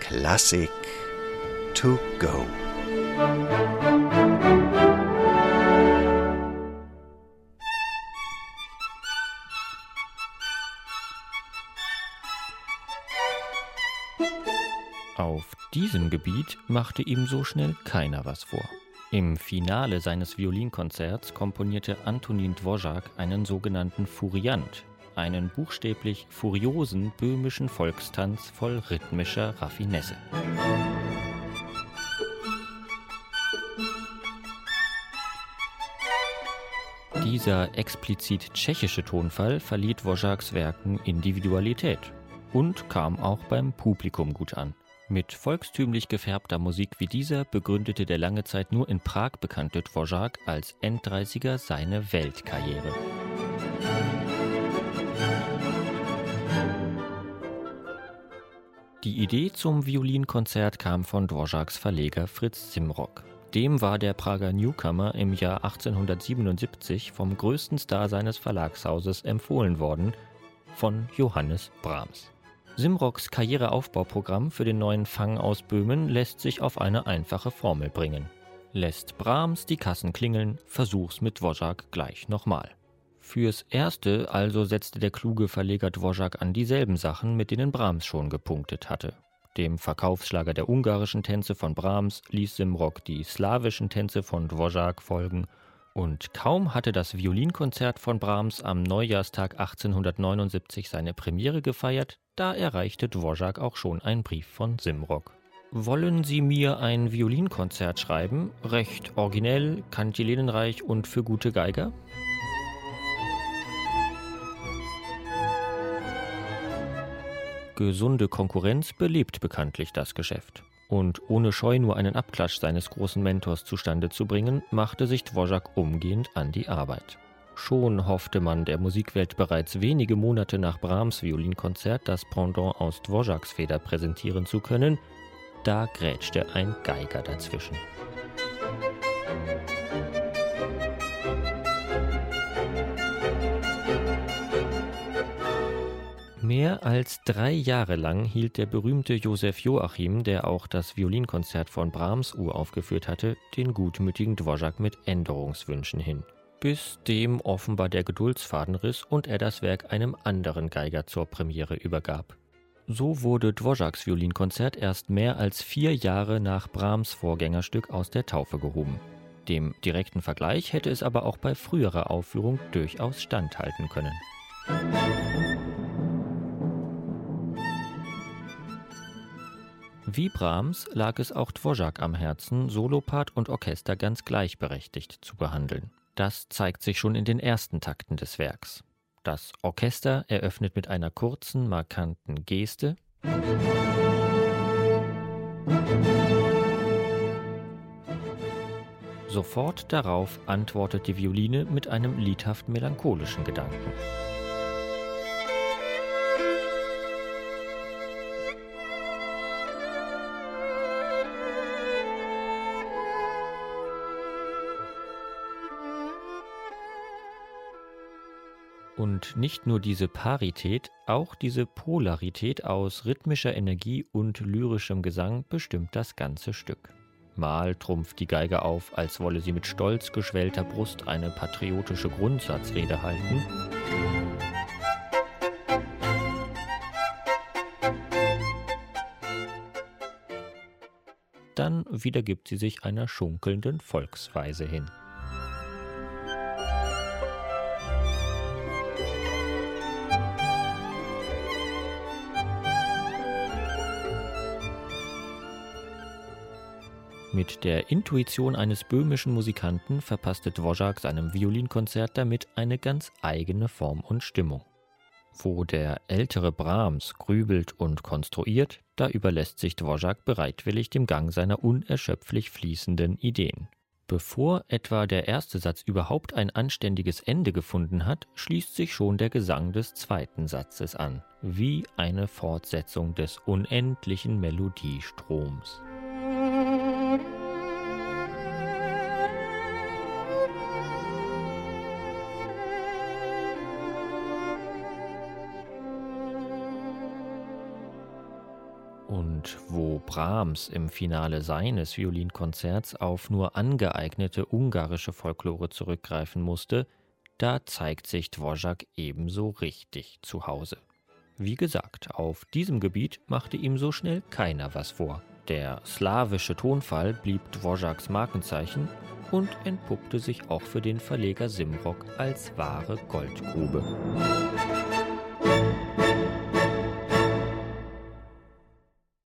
Klassik to go. Auf diesem Gebiet machte ihm so schnell keiner was vor. Im Finale seines Violinkonzerts komponierte Antonin Dvořák einen sogenannten Furiant, einen buchstäblich furiosen böhmischen Volkstanz voll rhythmischer Raffinesse. Dieser explizit tschechische Tonfall verlieh Dvořáks Werken Individualität und kam auch beim Publikum gut an. Mit volkstümlich gefärbter Musik wie dieser begründete der lange Zeit nur in Prag bekannte Dvořák als Enddreißiger seine Weltkarriere. Die Idee zum Violinkonzert kam von Dvořáks Verleger Fritz Simrock. Dem war der Prager Newcomer im Jahr 1877 vom größten Star seines Verlagshauses empfohlen worden, von Johannes Brahms. Simrocks Karriereaufbauprogramm für den neuen Fang aus Böhmen lässt sich auf eine einfache Formel bringen. Lässt Brahms die Kassen klingeln, versuch's mit Dvořák gleich nochmal. Fürs Erste also setzte der kluge Verleger Dvořák an dieselben Sachen, mit denen Brahms schon gepunktet hatte. Dem Verkaufsschlager der ungarischen Tänze von Brahms ließ Simrock die slawischen Tänze von Dvořák folgen und kaum hatte das Violinkonzert von Brahms am Neujahrstag 1879 seine Premiere gefeiert, da erreichte Dvořák auch schon ein Brief von Simrock. Wollen Sie mir ein Violinkonzert schreiben? Recht originell, kantilenenreich und für gute Geiger? Gesunde Konkurrenz belebt bekanntlich das Geschäft. Und ohne Scheu nur einen Abklatsch seines großen Mentors zustande zu bringen, machte sich Dvořák umgehend an die Arbeit. Schon hoffte man der Musikwelt bereits wenige Monate nach Brahms Violinkonzert das Pendant aus Dvořáks Feder präsentieren zu können, da grätschte ein Geiger dazwischen. Mehr als drei Jahre lang hielt der berühmte Josef Joachim, der auch das Violinkonzert von Brahms uraufgeführt hatte, den gutmütigen Dvořák mit Änderungswünschen hin. Bis dem offenbar der Geduldsfaden riss und er das Werk einem anderen Geiger zur Premiere übergab. So wurde Dvořáks Violinkonzert erst mehr als vier Jahre nach Brahms Vorgängerstück aus der Taufe gehoben. Dem direkten Vergleich hätte es aber auch bei früherer Aufführung durchaus standhalten können. Wie Brahms lag es auch Dvořák am Herzen, Solopart und Orchester ganz gleichberechtigt zu behandeln. Das zeigt sich schon in den ersten Takten des Werks. Das Orchester eröffnet mit einer kurzen, markanten Geste. Sofort darauf antwortet die Violine mit einem liedhaft melancholischen Gedanken. Und nicht nur diese Parität, auch diese Polarität aus rhythmischer Energie und lyrischem Gesang bestimmt das ganze Stück. Mal trumpft die Geige auf, als wolle sie mit stolz geschwellter Brust eine patriotische Grundsatzrede halten. Dann wiedergibt sie sich einer schunkelnden Volksweise hin. Mit der Intuition eines böhmischen Musikanten verpasste Dvořák seinem Violinkonzert damit eine ganz eigene Form und Stimmung. Wo der ältere Brahms grübelt und konstruiert, da überlässt sich Dvořák bereitwillig dem Gang seiner unerschöpflich fließenden Ideen. Bevor etwa der erste Satz überhaupt ein anständiges Ende gefunden hat, schließt sich schon der Gesang des zweiten Satzes an, wie eine Fortsetzung des unendlichen Melodiestroms. Und wo Brahms im Finale seines Violinkonzerts auf nur angeeignete ungarische Folklore zurückgreifen musste, da zeigt sich Dvorak ebenso richtig zu Hause. Wie gesagt, auf diesem Gebiet machte ihm so schnell keiner was vor. Der slawische Tonfall blieb Dvoraks Markenzeichen und entpuppte sich auch für den Verleger Simrock als wahre Goldgrube.